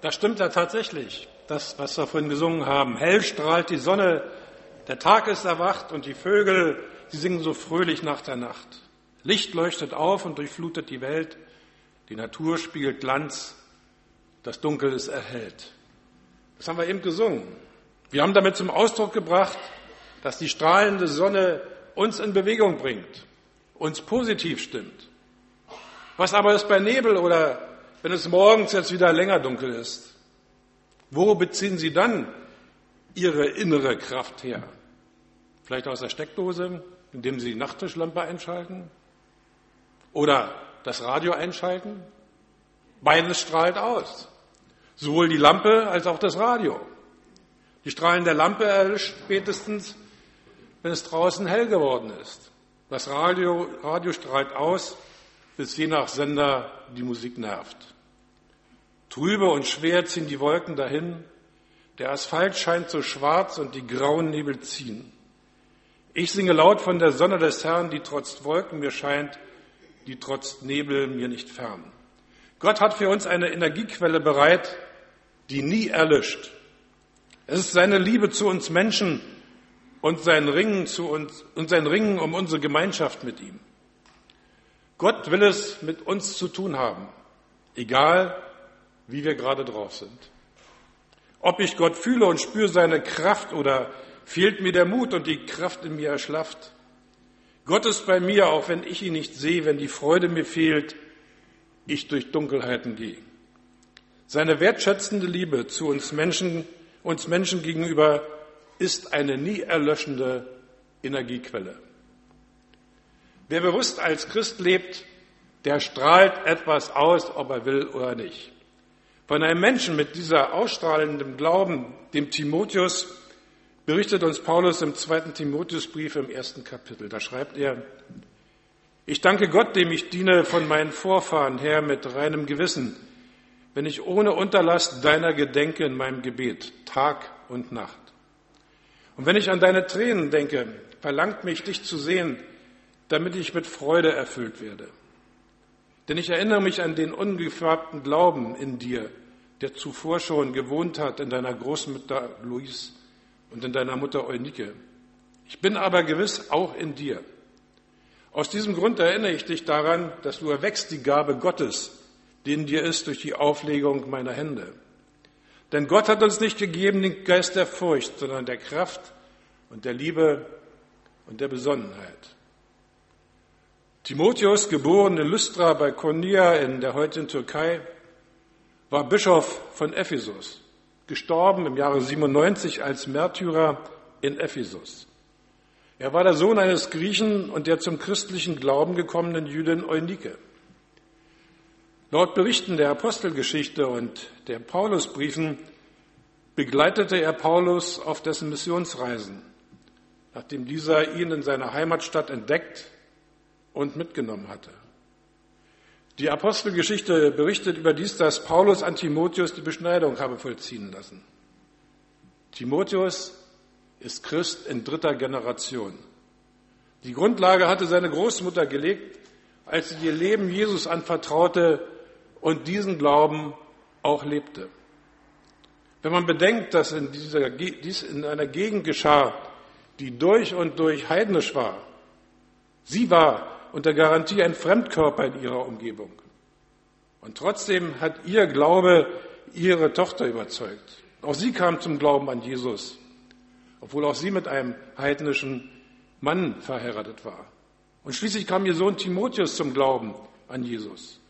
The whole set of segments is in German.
Das stimmt ja tatsächlich, das, was wir vorhin gesungen haben. Hell strahlt die Sonne, der Tag ist erwacht und die Vögel, sie singen so fröhlich nach der Nacht. Licht leuchtet auf und durchflutet die Welt. Die Natur spielt Glanz, das Dunkel ist erhellt. Das haben wir eben gesungen. Wir haben damit zum Ausdruck gebracht, dass die strahlende Sonne uns in Bewegung bringt, uns positiv stimmt. Was aber ist bei Nebel oder wenn es morgens jetzt wieder länger dunkel ist? Wo beziehen Sie dann Ihre innere Kraft her? Vielleicht aus der Steckdose, indem Sie die Nachttischlampe einschalten? Oder das Radio einschalten? Beides strahlt aus. Sowohl die Lampe als auch das Radio. Die Strahlen der Lampe erlischt spätestens, wenn es draußen hell geworden ist. Das Radio, Radio strahlt aus, bis je nach Sender die Musik nervt. Trübe und schwer ziehen die Wolken dahin. Der Asphalt scheint so schwarz und die grauen Nebel ziehen. Ich singe laut von der Sonne des Herrn, die trotz Wolken mir scheint, die trotz Nebel mir nicht fern. Gott hat für uns eine Energiequelle bereit, die nie erlischt. Es ist seine Liebe zu uns Menschen und sein Ringen zu uns und sein Ringen um unsere Gemeinschaft mit ihm. Gott will es mit uns zu tun haben, egal wie wir gerade drauf sind. Ob ich Gott fühle und spüre seine Kraft oder fehlt mir der Mut und die Kraft in mir erschlafft. Gott ist bei mir, auch wenn ich ihn nicht sehe, wenn die Freude mir fehlt, ich durch Dunkelheiten gehe. Seine wertschätzende Liebe zu uns Menschen, uns Menschen gegenüber ist eine nie erlöschende Energiequelle. Wer bewusst als Christ lebt, der strahlt etwas aus, ob er will oder nicht. Von einem Menschen mit dieser ausstrahlenden Glauben, dem Timotheus, berichtet uns Paulus im zweiten Timotheusbrief im ersten Kapitel. Da schreibt er, ich danke Gott, dem ich diene von meinen Vorfahren her mit reinem Gewissen, wenn ich ohne Unterlass deiner gedenke in meinem Gebet, Tag und Nacht. Und wenn ich an deine Tränen denke, verlangt mich, dich zu sehen, damit ich mit Freude erfüllt werde. Denn ich erinnere mich an den ungefärbten Glauben in dir, der zuvor schon gewohnt hat in deiner Großmutter Louise und in deiner Mutter Eunike. Ich bin aber gewiss auch in dir. Aus diesem Grund erinnere ich dich daran, dass du erwächst die Gabe Gottes, die in dir ist durch die Auflegung meiner Hände. Denn Gott hat uns nicht gegeben den Geist der Furcht, sondern der Kraft und der Liebe und der Besonnenheit. Timotheus, geboren in Lystra bei Konia in der heutigen Türkei, war Bischof von Ephesus, gestorben im Jahre 97 als Märtyrer in Ephesus. Er war der Sohn eines Griechen und der zum christlichen Glauben gekommenen Jüdin Eunike. Laut Berichten der Apostelgeschichte und der Paulusbriefen begleitete er Paulus auf dessen Missionsreisen, nachdem dieser ihn in seiner Heimatstadt entdeckt und mitgenommen hatte. Die Apostelgeschichte berichtet überdies, dass Paulus an Timotheus die Beschneidung habe vollziehen lassen. Timotheus ist Christ in dritter Generation. Die Grundlage hatte seine Großmutter gelegt, als sie ihr Leben Jesus anvertraute und diesen Glauben auch lebte. Wenn man bedenkt, dass in dieser, dies in einer Gegend geschah, die durch und durch heidnisch war, sie war unter Garantie ein Fremdkörper in ihrer Umgebung. Und trotzdem hat ihr Glaube ihre Tochter überzeugt. Auch sie kam zum Glauben an Jesus, obwohl auch sie mit einem heidnischen Mann verheiratet war. Und schließlich kam ihr Sohn Timotheus zum Glauben an Jesus.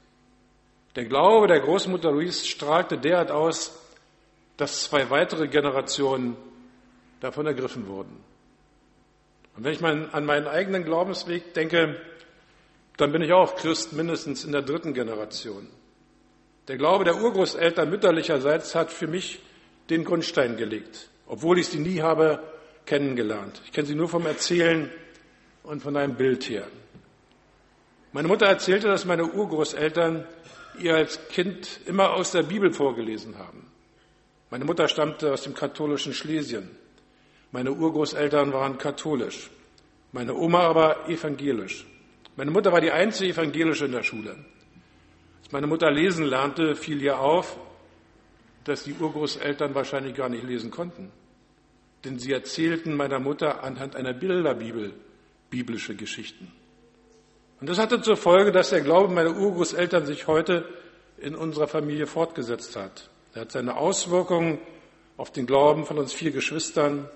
Der Glaube der Großmutter Louise strahlte derart aus, dass zwei weitere Generationen davon ergriffen wurden. Und wenn ich an meinen eigenen Glaubensweg denke, dann bin ich auch Christ mindestens in der dritten Generation. Der Glaube der Urgroßeltern mütterlicherseits hat für mich den Grundstein gelegt, obwohl ich sie nie habe kennengelernt. Ich kenne sie nur vom Erzählen und von einem Bild her. Meine Mutter erzählte, dass meine Urgroßeltern ihr als Kind immer aus der Bibel vorgelesen haben. Meine Mutter stammte aus dem katholischen Schlesien. Meine Urgroßeltern waren katholisch. Meine Oma aber evangelisch. Meine Mutter war die einzige evangelische in der Schule. Als meine Mutter lesen lernte, fiel ihr auf, dass die Urgroßeltern wahrscheinlich gar nicht lesen konnten. Denn sie erzählten meiner Mutter anhand einer Bilderbibel biblische Geschichten. Und das hatte zur Folge, dass der Glaube meiner Urgroßeltern sich heute in unserer Familie fortgesetzt hat. Er hat seine Auswirkungen auf den Glauben von uns vier Geschwistern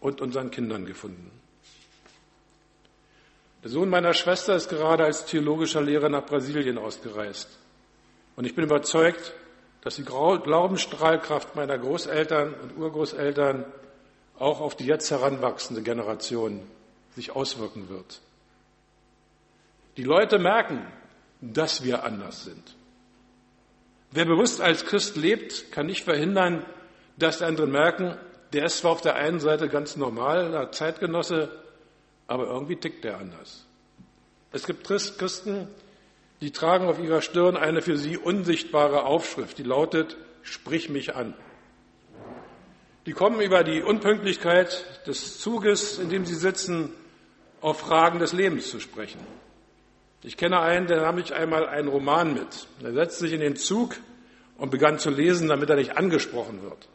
und unseren Kindern gefunden. Der Sohn meiner Schwester ist gerade als theologischer Lehrer nach Brasilien ausgereist. Und ich bin überzeugt, dass die Glaubensstrahlkraft meiner Großeltern und Urgroßeltern auch auf die jetzt heranwachsende Generation sich auswirken wird. Die Leute merken, dass wir anders sind. Wer bewusst als Christ lebt, kann nicht verhindern, dass die anderen merken, der ist zwar auf der einen Seite ganz normal, ein Zeitgenosse, aber irgendwie tickt der anders. Es gibt Christen, die tragen auf ihrer Stirn eine für sie unsichtbare Aufschrift, die lautet, sprich mich an. Die kommen über die Unpünktlichkeit des Zuges, in dem sie sitzen, auf Fragen des Lebens zu sprechen. Ich kenne einen, der nahm ich einmal einen Roman mit. Er setzte sich in den Zug und begann zu lesen, damit er nicht angesprochen wird.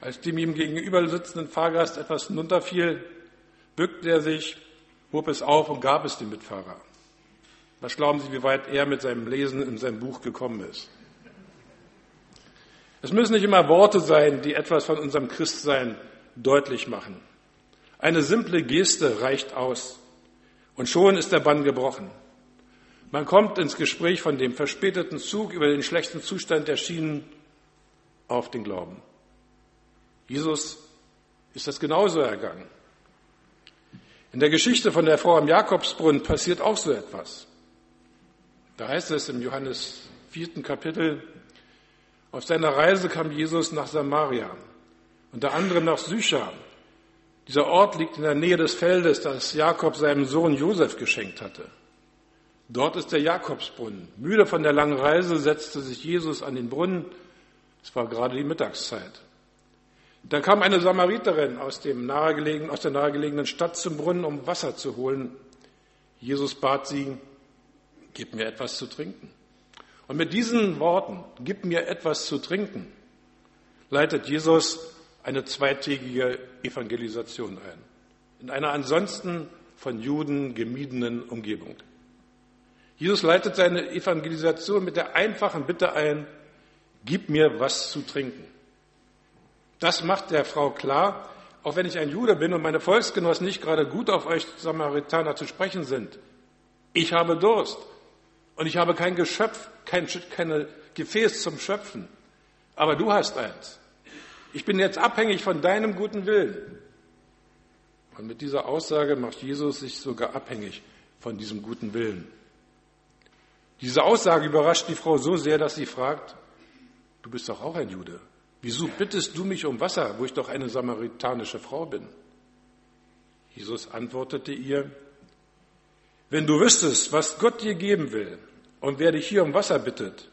Als dem ihm gegenüber sitzenden Fahrgast etwas hinunterfiel, bückte er sich, hob es auf und gab es dem Mitfahrer. Was glauben Sie, wie weit er mit seinem Lesen in seinem Buch gekommen ist? Es müssen nicht immer Worte sein, die etwas von unserem Christsein deutlich machen. Eine simple Geste reicht aus. Und schon ist der Bann gebrochen. Man kommt ins Gespräch von dem verspäteten Zug über den schlechten Zustand der Schienen auf den Glauben. Jesus ist das genauso ergangen. In der Geschichte von der Frau am Jakobsbrunnen passiert auch so etwas. Da heißt es im Johannes vierten Kapitel, auf seiner Reise kam Jesus nach Samaria, unter anderem nach Sychar. Dieser Ort liegt in der Nähe des Feldes, das Jakob seinem Sohn Josef geschenkt hatte. Dort ist der Jakobsbrunnen. Müde von der langen Reise setzte sich Jesus an den Brunnen. Es war gerade die Mittagszeit. Da kam eine Samariterin aus, dem nahegelegenen, aus der nahegelegenen Stadt zum Brunnen, um Wasser zu holen. Jesus bat sie, gib mir etwas zu trinken. Und mit diesen Worten, gib mir etwas zu trinken, leitet Jesus eine zweitägige Evangelisation ein. In einer ansonsten von Juden gemiedenen Umgebung. Jesus leitet seine Evangelisation mit der einfachen Bitte ein, gib mir was zu trinken. Das macht der Frau klar, auch wenn ich ein Jude bin und meine Volksgenossen nicht gerade gut auf euch Samaritaner zu sprechen sind. Ich habe Durst und ich habe kein Geschöpf, kein keine Gefäß zum Schöpfen. Aber du hast eins. Ich bin jetzt abhängig von deinem guten Willen. Und mit dieser Aussage macht Jesus sich sogar abhängig von diesem guten Willen. Diese Aussage überrascht die Frau so sehr, dass sie fragt, du bist doch auch ein Jude. Wieso bittest du mich um Wasser, wo ich doch eine samaritanische Frau bin? Jesus antwortete ihr, wenn du wüsstest, was Gott dir geben will und wer dich hier um Wasser bittet,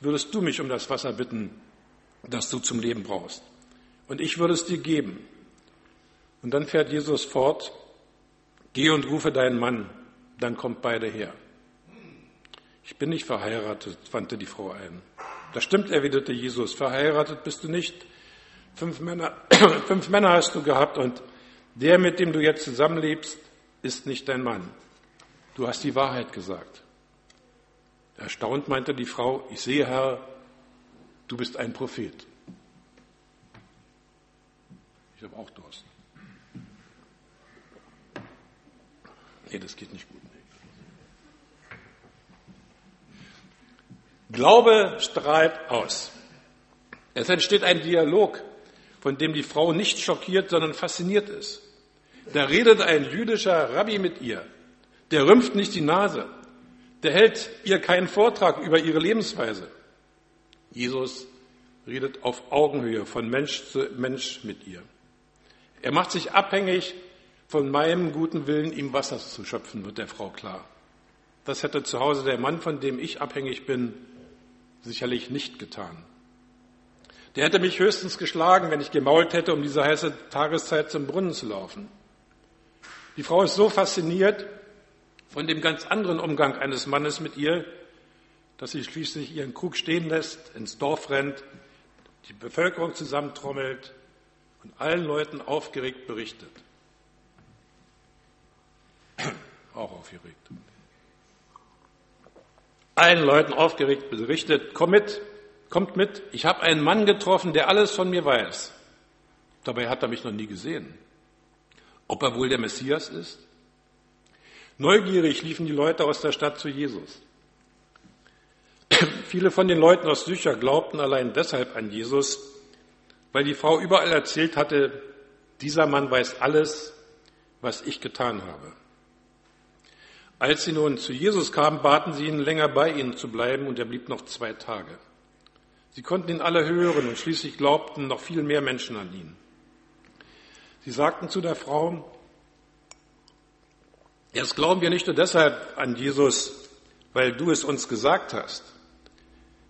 würdest du mich um das Wasser bitten, das du zum Leben brauchst. Und ich würde es dir geben. Und dann fährt Jesus fort, geh und rufe deinen Mann, dann kommt beide her. Ich bin nicht verheiratet, wandte die Frau ein. Das stimmt, erwiderte Jesus. Verheiratet bist du nicht. Fünf Männer, fünf Männer hast du gehabt und der, mit dem du jetzt zusammenlebst, ist nicht dein Mann. Du hast die Wahrheit gesagt. Erstaunt meinte die Frau, ich sehe, Herr, du bist ein Prophet. Ich habe auch Durst. Nee, das geht nicht gut. Glaube strahlt aus. Es entsteht ein Dialog, von dem die Frau nicht schockiert, sondern fasziniert ist. Da redet ein jüdischer Rabbi mit ihr. Der rümpft nicht die Nase. Der hält ihr keinen Vortrag über ihre Lebensweise. Jesus redet auf Augenhöhe von Mensch zu Mensch mit ihr. Er macht sich abhängig von meinem guten Willen, ihm Wasser zu schöpfen, wird der Frau klar. Das hätte zu Hause der Mann, von dem ich abhängig bin, sicherlich nicht getan. Der hätte mich höchstens geschlagen, wenn ich gemault hätte, um diese heiße Tageszeit zum Brunnen zu laufen. Die Frau ist so fasziniert von dem ganz anderen Umgang eines Mannes mit ihr, dass sie schließlich ihren Krug stehen lässt, ins Dorf rennt, die Bevölkerung zusammentrommelt und allen Leuten aufgeregt berichtet. Auch aufgeregt. Allen Leuten aufgeregt berichtet, komm mit, kommt mit, ich habe einen Mann getroffen, der alles von mir weiß. Dabei hat er mich noch nie gesehen. Ob er wohl der Messias ist? Neugierig liefen die Leute aus der Stadt zu Jesus. Viele von den Leuten aus Sücher glaubten allein deshalb an Jesus, weil die Frau überall erzählt hatte, dieser Mann weiß alles, was ich getan habe. Als sie nun zu Jesus kamen, baten sie ihn, länger bei ihnen zu bleiben, und er blieb noch zwei Tage. Sie konnten ihn alle hören und schließlich glaubten noch viel mehr Menschen an ihn. Sie sagten zu der Frau, jetzt glauben wir nicht nur deshalb an Jesus, weil du es uns gesagt hast.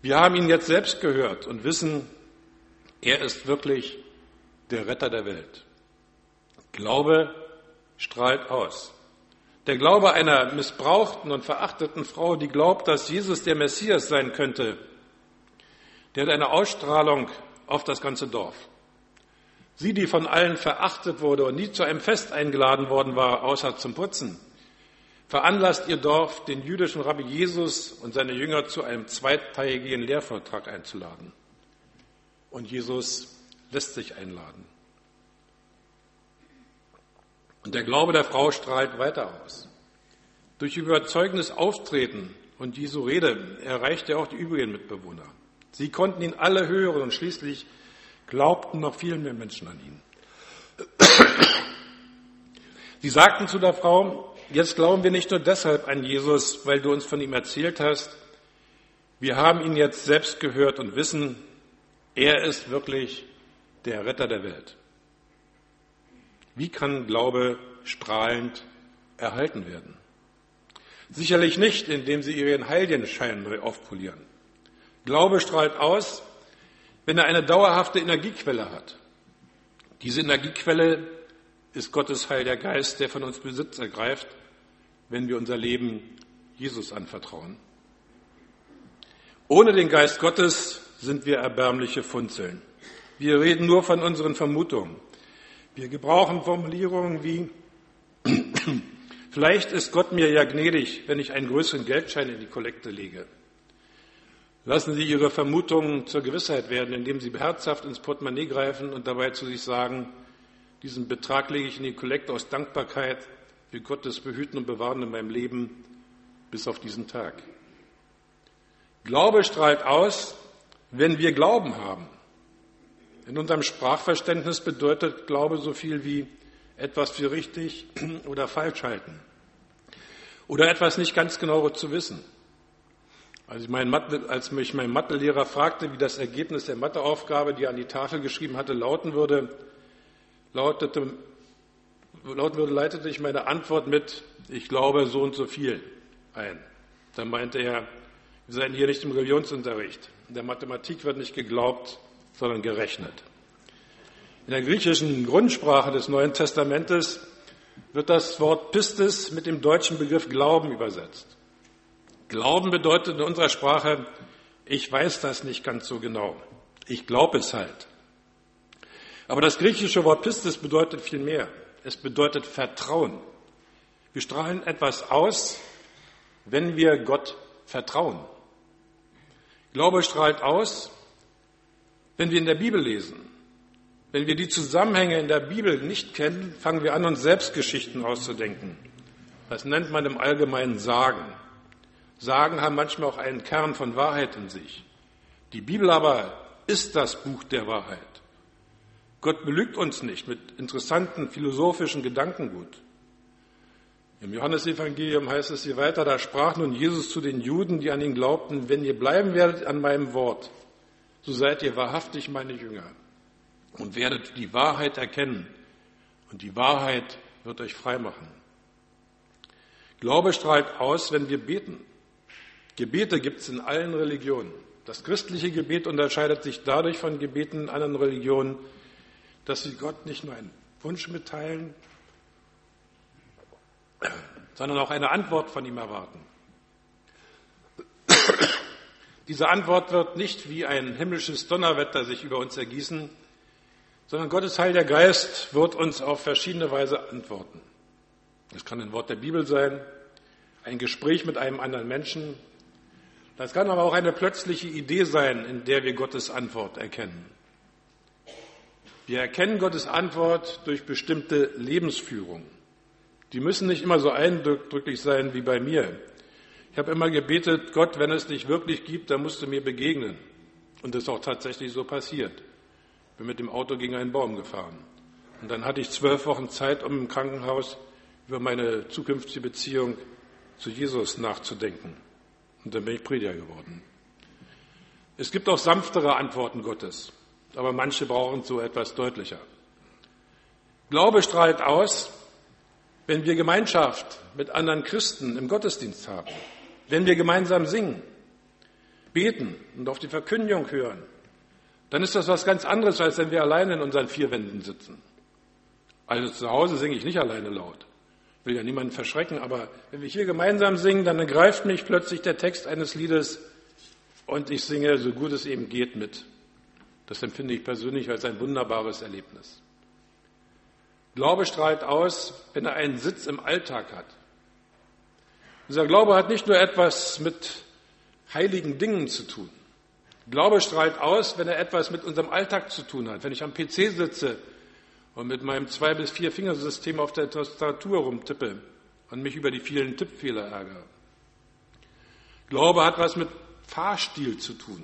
Wir haben ihn jetzt selbst gehört und wissen, er ist wirklich der Retter der Welt. Glaube strahlt aus. Der Glaube einer missbrauchten und verachteten Frau, die glaubt, dass Jesus der Messias sein könnte, der hat eine Ausstrahlung auf das ganze Dorf. Sie, die von allen verachtet wurde und nie zu einem Fest eingeladen worden war, außer zum Putzen, veranlasst ihr Dorf, den jüdischen Rabbi Jesus und seine Jünger zu einem zweitägigen Lehrvortrag einzuladen. Und Jesus lässt sich einladen. Und der Glaube der Frau strahlt weiter aus. Durch überzeugendes Auftreten und Jesu Rede erreicht er auch die übrigen Mitbewohner. Sie konnten ihn alle hören und schließlich glaubten noch viel mehr Menschen an ihn. Sie sagten zu der Frau, jetzt glauben wir nicht nur deshalb an Jesus, weil du uns von ihm erzählt hast, wir haben ihn jetzt selbst gehört und wissen, er ist wirklich der Retter der Welt. Wie kann Glaube strahlend erhalten werden? Sicherlich nicht, indem sie ihren Heiligenschein neu aufpolieren. Glaube strahlt aus, wenn er eine dauerhafte Energiequelle hat. Diese Energiequelle ist Gottes Heil der Geist, der von uns Besitz ergreift, wenn wir unser Leben Jesus anvertrauen. Ohne den Geist Gottes sind wir erbärmliche Funzeln. Wir reden nur von unseren Vermutungen. Wir gebrauchen Formulierungen wie Vielleicht ist Gott mir ja gnädig, wenn ich einen größeren Geldschein in die Kollekte lege. Lassen Sie Ihre Vermutungen zur Gewissheit werden, indem Sie beherzhaft ins Portemonnaie greifen und dabei zu sich sagen, diesen Betrag lege ich in die Kollekte aus Dankbarkeit für Gottes Behüten und Bewahren in meinem Leben bis auf diesen Tag. Glaube strahlt aus, wenn wir Glauben haben. In unserem Sprachverständnis bedeutet Glaube so viel wie etwas für richtig oder falsch halten oder etwas nicht ganz genau zu wissen. Als, ich mein Mathe, als mich mein Mathelehrer fragte, wie das Ergebnis der Matheaufgabe, die er an die Tafel geschrieben hatte, lauten würde, lautete, lauten würde, leitete ich meine Antwort mit, ich glaube so und so viel ein. Dann meinte er, wir seien hier nicht im Religionsunterricht. In der Mathematik wird nicht geglaubt, sondern gerechnet. In der griechischen Grundsprache des Neuen Testamentes wird das Wort Pistis mit dem deutschen Begriff Glauben übersetzt. Glauben bedeutet in unserer Sprache, ich weiß das nicht ganz so genau. Ich glaube es halt. Aber das griechische Wort Pistis bedeutet viel mehr. Es bedeutet Vertrauen. Wir strahlen etwas aus, wenn wir Gott vertrauen. Glaube strahlt aus, wenn wir in der Bibel lesen. Wenn wir die Zusammenhänge in der Bibel nicht kennen, fangen wir an, uns selbst Geschichten auszudenken. Das nennt man im Allgemeinen Sagen. Sagen haben manchmal auch einen Kern von Wahrheit in sich. Die Bibel aber ist das Buch der Wahrheit. Gott belügt uns nicht mit interessanten philosophischen Gedankengut. Im Johannesevangelium heißt es hier weiter, da sprach nun Jesus zu den Juden, die an ihn glaubten, wenn ihr bleiben werdet an meinem Wort, so seid ihr wahrhaftig meine Jünger und werdet die Wahrheit erkennen und die Wahrheit wird euch frei machen. Glaube strahlt aus, wenn wir beten. Gebete gibt es in allen Religionen. Das christliche Gebet unterscheidet sich dadurch von Gebeten in anderen Religionen, dass sie Gott nicht nur einen Wunsch mitteilen, sondern auch eine Antwort von ihm erwarten. Diese Antwort wird nicht wie ein himmlisches Donnerwetter sich über uns ergießen, sondern Gottes Heiliger Geist wird uns auf verschiedene Weise antworten. Das kann ein Wort der Bibel sein, ein Gespräch mit einem anderen Menschen. Das kann aber auch eine plötzliche Idee sein, in der wir Gottes Antwort erkennen. Wir erkennen Gottes Antwort durch bestimmte Lebensführung. Die müssen nicht immer so eindrücklich sein wie bei mir. Ich habe immer gebetet, Gott, wenn es dich wirklich gibt, dann musst du mir begegnen. Und das ist auch tatsächlich so passiert. Ich bin mit dem Auto gegen einen Baum gefahren. Und dann hatte ich zwölf Wochen Zeit, um im Krankenhaus über meine zukünftige Beziehung zu Jesus nachzudenken. Und dann bin ich Prediger geworden. Es gibt auch sanftere Antworten Gottes, aber manche brauchen so etwas deutlicher. Glaube strahlt aus, wenn wir Gemeinschaft mit anderen Christen im Gottesdienst haben, wenn wir gemeinsam singen, beten und auf die Verkündigung hören, dann ist das was ganz anderes, als wenn wir alleine in unseren vier Wänden sitzen. Also zu Hause singe ich nicht alleine laut. Ich will ja niemanden verschrecken, aber wenn wir hier gemeinsam singen, dann ergreift mich plötzlich der Text eines Liedes und ich singe, so gut es eben geht, mit. Das empfinde ich persönlich als ein wunderbares Erlebnis. Glaube strahlt aus, wenn er einen Sitz im Alltag hat. Dieser Glaube hat nicht nur etwas mit heiligen Dingen zu tun. Glaube strahlt aus, wenn er etwas mit unserem Alltag zu tun hat. Wenn ich am PC sitze und mit meinem zwei bis vier Fingersystem auf der Tastatur rumtippe und mich über die vielen Tippfehler ärgere. Glaube hat was mit Fahrstil zu tun.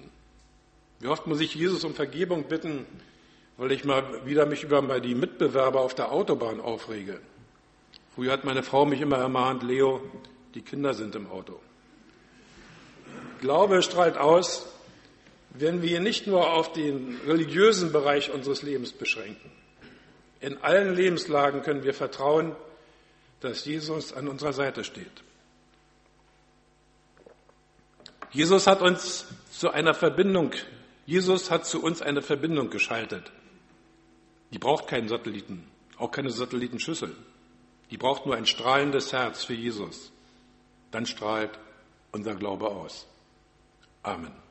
Wie oft muss ich Jesus um Vergebung bitten, weil ich mal wieder mich über die Mitbewerber auf der Autobahn aufrege. Früher hat meine Frau mich immer ermahnt, Leo, die Kinder sind im Auto. Glaube strahlt aus, wenn wir nicht nur auf den religiösen Bereich unseres Lebens beschränken. In allen Lebenslagen können wir vertrauen, dass Jesus an unserer Seite steht. Jesus hat uns zu einer Verbindung, Jesus hat zu uns eine Verbindung geschaltet. Die braucht keinen Satelliten, auch keine Satellitenschüssel. Die braucht nur ein strahlendes Herz für Jesus dann strahlt unser Glaube aus. Amen.